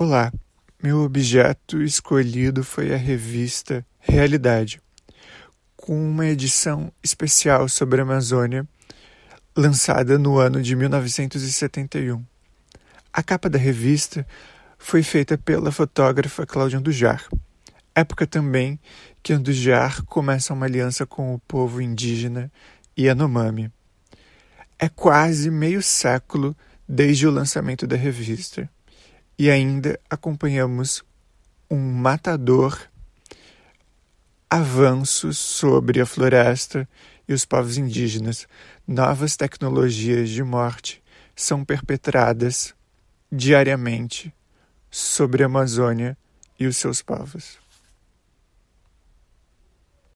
Olá, meu objeto escolhido foi a revista Realidade, com uma edição especial sobre a Amazônia, lançada no ano de 1971. A capa da revista foi feita pela fotógrafa Cláudia Andujar, época também que Andujar começa uma aliança com o povo indígena Yanomami. É quase meio século desde o lançamento da revista e ainda acompanhamos um matador avanço sobre a floresta e os povos indígenas. Novas tecnologias de morte são perpetradas diariamente sobre a Amazônia e os seus povos.